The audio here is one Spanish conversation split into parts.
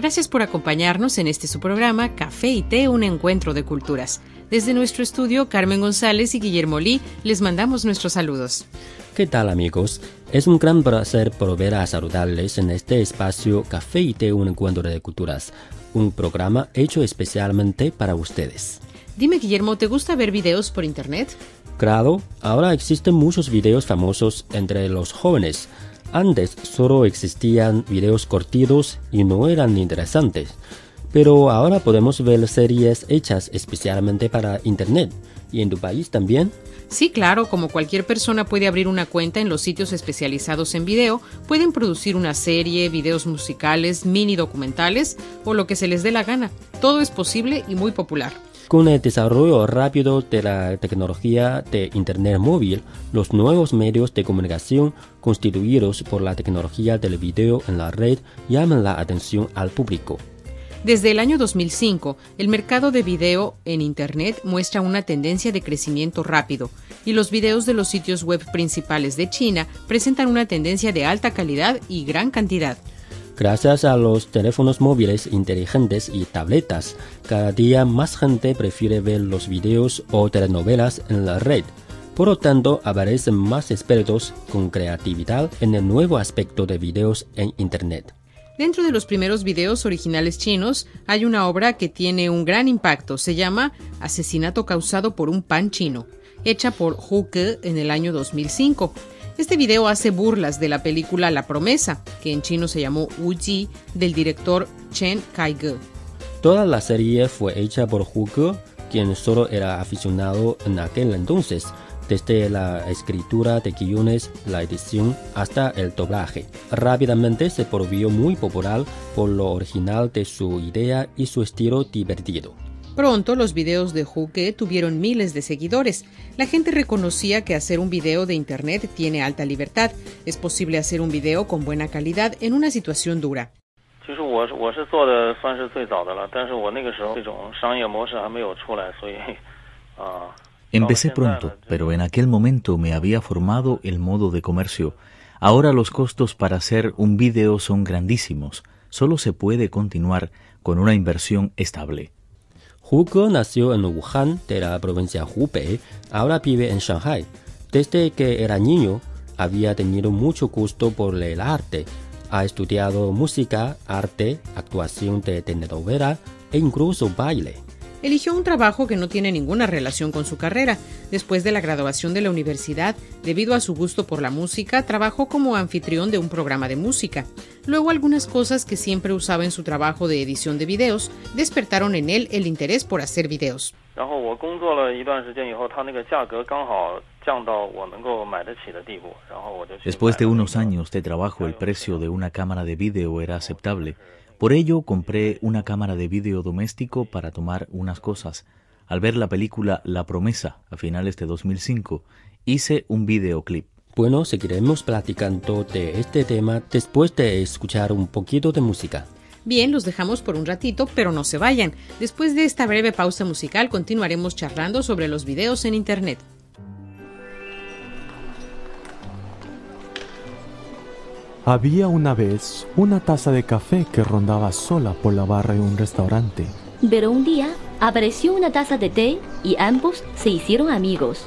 Gracias por acompañarnos en este su programa Café y Té, un encuentro de culturas. Desde nuestro estudio, Carmen González y Guillermo Lee les mandamos nuestros saludos. ¿Qué tal amigos? Es un gran placer volver a saludarles en este espacio Café y Té, un encuentro de culturas, un programa hecho especialmente para ustedes. Dime Guillermo, ¿te gusta ver videos por internet? Claro, ahora existen muchos videos famosos entre los jóvenes antes solo existían videos cortitos y no eran interesantes, pero ahora podemos ver series hechas especialmente para Internet. ¿Y en tu país también? Sí, claro, como cualquier persona puede abrir una cuenta en los sitios especializados en video, pueden producir una serie, videos musicales, mini documentales o lo que se les dé la gana. Todo es posible y muy popular. Con el desarrollo rápido de la tecnología de Internet móvil, los nuevos medios de comunicación constituidos por la tecnología del video en la red llaman la atención al público. Desde el año 2005, el mercado de video en Internet muestra una tendencia de crecimiento rápido y los videos de los sitios web principales de China presentan una tendencia de alta calidad y gran cantidad. Gracias a los teléfonos móviles inteligentes y tabletas, cada día más gente prefiere ver los videos o telenovelas en la red. Por lo tanto, aparecen más expertos con creatividad en el nuevo aspecto de videos en Internet. Dentro de los primeros videos originales chinos hay una obra que tiene un gran impacto. Se llama Asesinato causado por un pan chino, hecha por Hu Ke en el año 2005. Este video hace burlas de la película La Promesa, que en chino se llamó Wu Ji, del director Chen Kai-ge. Toda la serie fue hecha por Hu Ge, quien solo era aficionado en aquel entonces, desde la escritura de guiones, la edición hasta el doblaje. Rápidamente se volvió muy popular por lo original de su idea y su estilo divertido. Pronto los videos de Huke tuvieron miles de seguidores. La gente reconocía que hacer un video de Internet tiene alta libertad. Es posible hacer un video con buena calidad en una situación dura. Empecé pronto, pero en aquel momento me había formado el modo de comercio. Ahora los costos para hacer un video son grandísimos. Solo se puede continuar con una inversión estable. Hugo nació en Wuhan, de la provincia Hubei, ahora vive en Shanghai. Desde que era niño, había tenido mucho gusto por el arte. Ha estudiado música, arte, actuación de telenovela e incluso baile eligió un trabajo que no tiene ninguna relación con su carrera. Después de la graduación de la universidad, debido a su gusto por la música, trabajó como anfitrión de un programa de música. Luego algunas cosas que siempre usaba en su trabajo de edición de videos despertaron en él el interés por hacer videos. Después de unos años de trabajo, el precio de una cámara de vídeo era aceptable. Por ello, compré una cámara de vídeo doméstico para tomar unas cosas. Al ver la película La promesa a finales de 2005, hice un videoclip. Bueno, seguiremos platicando de este tema después de escuchar un poquito de música. Bien, los dejamos por un ratito, pero no se vayan. Después de esta breve pausa musical continuaremos charlando sobre los videos en Internet. Había una vez una taza de café que rondaba sola por la barra de un restaurante. Pero un día apareció una taza de té y ambos se hicieron amigos.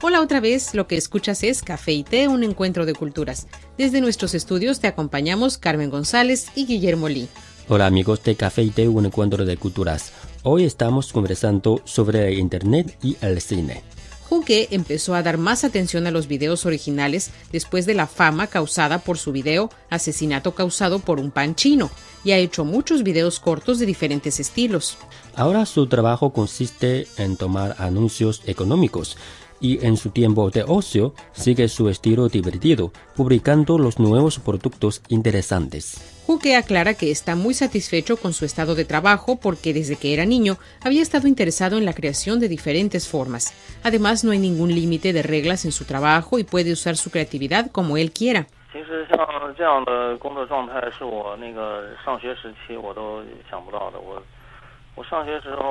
Hola otra vez, lo que escuchas es Café y Té, un encuentro de culturas. Desde nuestros estudios te acompañamos Carmen González y Guillermo Lee. Hola amigos de Café y Té, un encuentro de culturas. Hoy estamos conversando sobre Internet y el cine. Juque empezó a dar más atención a los videos originales después de la fama causada por su video Asesinato causado por un pan chino y ha hecho muchos videos cortos de diferentes estilos. Ahora su trabajo consiste en tomar anuncios económicos y en su tiempo de ocio sigue su estilo divertido, publicando los nuevos productos interesantes. Juque aclara que está muy satisfecho con su estado de trabajo porque desde que era niño había estado interesado en la creación de diferentes formas. Además, no hay ningún límite de reglas en su trabajo y puede usar su creatividad como él quiera.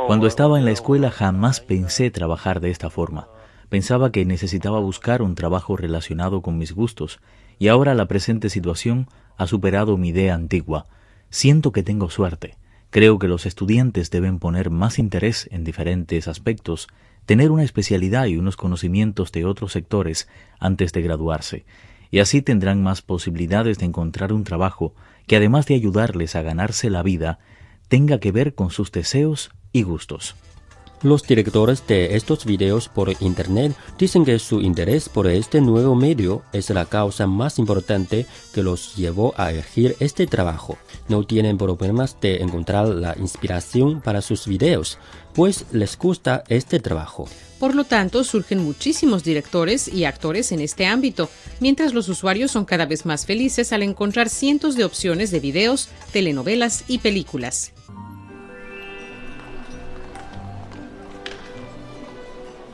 Cuando estaba en la escuela jamás pensé trabajar de esta forma. Pensaba que necesitaba buscar un trabajo relacionado con mis gustos, y ahora la presente situación ha superado mi idea antigua. Siento que tengo suerte. Creo que los estudiantes deben poner más interés en diferentes aspectos, tener una especialidad y unos conocimientos de otros sectores antes de graduarse, y así tendrán más posibilidades de encontrar un trabajo que además de ayudarles a ganarse la vida, tenga que ver con sus deseos y gustos. Los directores de estos videos por Internet dicen que su interés por este nuevo medio es la causa más importante que los llevó a elegir este trabajo. No tienen problemas de encontrar la inspiración para sus videos, pues les gusta este trabajo. Por lo tanto, surgen muchísimos directores y actores en este ámbito, mientras los usuarios son cada vez más felices al encontrar cientos de opciones de videos, telenovelas y películas.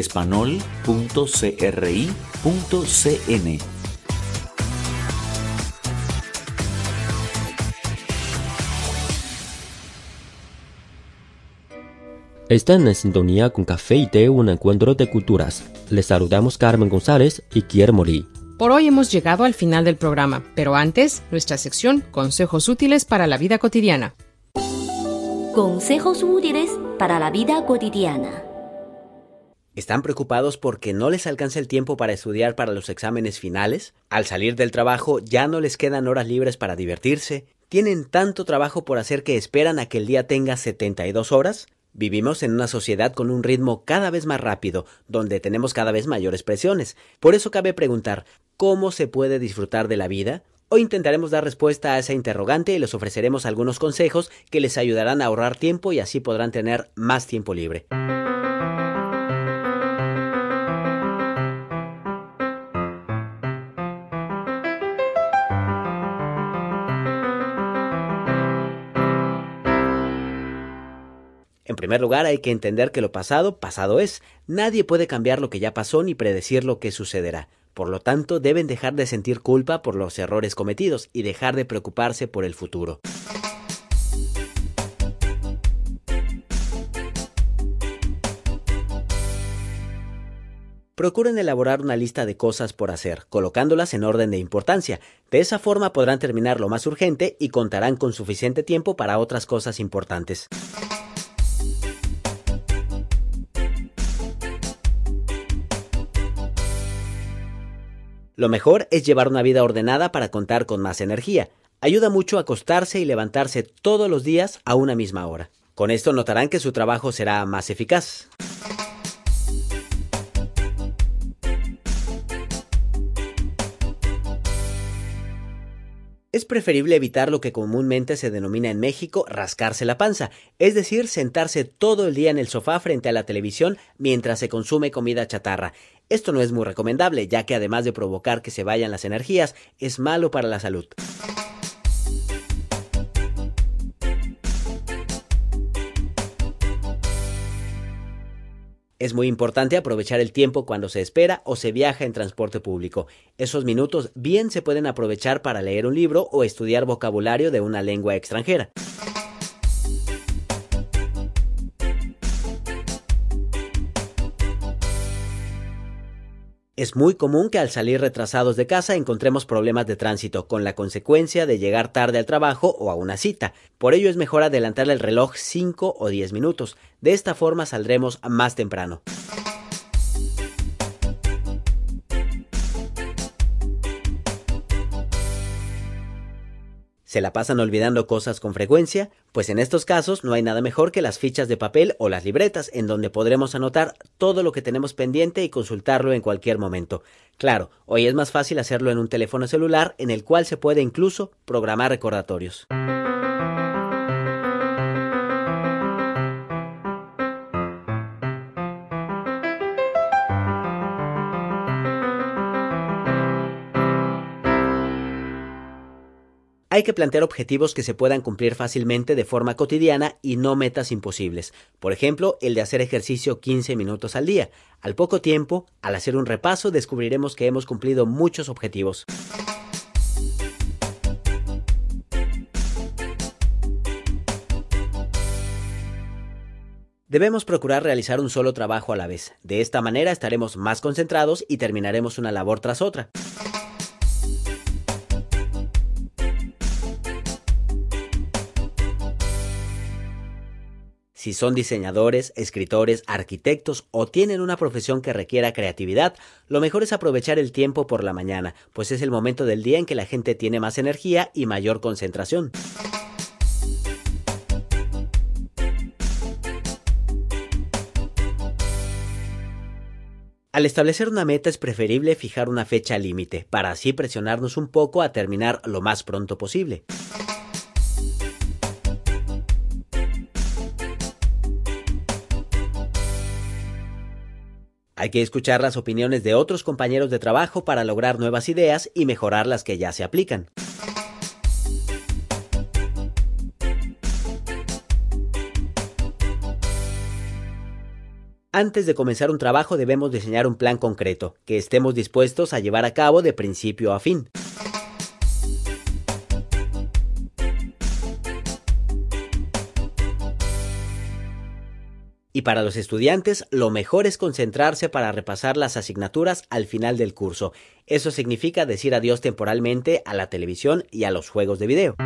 espanol.cri.cn. Están en sintonía con Café y Té, un encuentro de culturas. Les saludamos Carmen González y Guillermo Lee. Por hoy hemos llegado al final del programa, pero antes, nuestra sección Consejos útiles para la vida cotidiana. Consejos útiles para la vida cotidiana. ¿Están preocupados porque no les alcanza el tiempo para estudiar para los exámenes finales? Al salir del trabajo ya no les quedan horas libres para divertirse. ¿Tienen tanto trabajo por hacer que esperan a que el día tenga 72 horas? Vivimos en una sociedad con un ritmo cada vez más rápido, donde tenemos cada vez mayores presiones. Por eso cabe preguntar, ¿cómo se puede disfrutar de la vida? Hoy intentaremos dar respuesta a esa interrogante y les ofreceremos algunos consejos que les ayudarán a ahorrar tiempo y así podrán tener más tiempo libre. Primer lugar, hay que entender que lo pasado, pasado es. Nadie puede cambiar lo que ya pasó ni predecir lo que sucederá. Por lo tanto, deben dejar de sentir culpa por los errores cometidos y dejar de preocuparse por el futuro. Procuren elaborar una lista de cosas por hacer, colocándolas en orden de importancia. De esa forma podrán terminar lo más urgente y contarán con suficiente tiempo para otras cosas importantes. Lo mejor es llevar una vida ordenada para contar con más energía. Ayuda mucho a acostarse y levantarse todos los días a una misma hora. Con esto notarán que su trabajo será más eficaz. Preferible evitar lo que comúnmente se denomina en México rascarse la panza, es decir, sentarse todo el día en el sofá frente a la televisión mientras se consume comida chatarra. Esto no es muy recomendable, ya que además de provocar que se vayan las energías, es malo para la salud. Es muy importante aprovechar el tiempo cuando se espera o se viaja en transporte público. Esos minutos bien se pueden aprovechar para leer un libro o estudiar vocabulario de una lengua extranjera. Es muy común que al salir retrasados de casa encontremos problemas de tránsito, con la consecuencia de llegar tarde al trabajo o a una cita. Por ello es mejor adelantar el reloj 5 o 10 minutos. De esta forma saldremos más temprano. ¿Se la pasan olvidando cosas con frecuencia? Pues en estos casos no hay nada mejor que las fichas de papel o las libretas, en donde podremos anotar todo lo que tenemos pendiente y consultarlo en cualquier momento. Claro, hoy es más fácil hacerlo en un teléfono celular, en el cual se puede incluso programar recordatorios. Hay que plantear objetivos que se puedan cumplir fácilmente de forma cotidiana y no metas imposibles. Por ejemplo, el de hacer ejercicio 15 minutos al día. Al poco tiempo, al hacer un repaso, descubriremos que hemos cumplido muchos objetivos. Debemos procurar realizar un solo trabajo a la vez. De esta manera estaremos más concentrados y terminaremos una labor tras otra. Si son diseñadores, escritores, arquitectos o tienen una profesión que requiera creatividad, lo mejor es aprovechar el tiempo por la mañana, pues es el momento del día en que la gente tiene más energía y mayor concentración. Al establecer una meta es preferible fijar una fecha límite, para así presionarnos un poco a terminar lo más pronto posible. Hay que escuchar las opiniones de otros compañeros de trabajo para lograr nuevas ideas y mejorar las que ya se aplican. Antes de comenzar un trabajo debemos diseñar un plan concreto, que estemos dispuestos a llevar a cabo de principio a fin. Y para los estudiantes, lo mejor es concentrarse para repasar las asignaturas al final del curso. Eso significa decir adiós temporalmente a la televisión y a los juegos de video.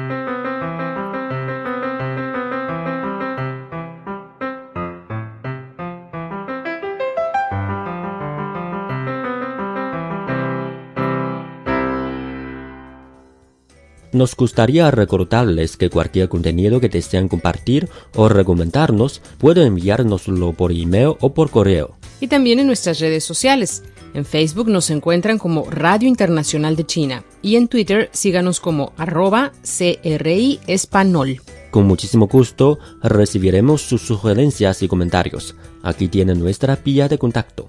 Nos gustaría recordarles que cualquier contenido que desean compartir o recomendarnos pueden enviárnoslo por email o por correo. Y también en nuestras redes sociales. En Facebook nos encuentran como Radio Internacional de China y en Twitter síganos como arroba CRI Espanol. Con muchísimo gusto recibiremos sus sugerencias y comentarios. Aquí tienen nuestra vía de contacto.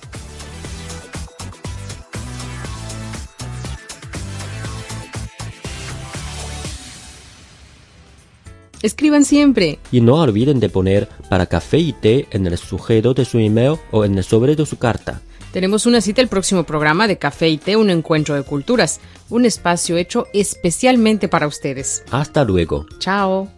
Escriban siempre. Y no olviden de poner para café y té en el sujeto de su email o en el sobre de su carta. Tenemos una cita el próximo programa de Café y Té, un encuentro de culturas, un espacio hecho especialmente para ustedes. Hasta luego. Chao.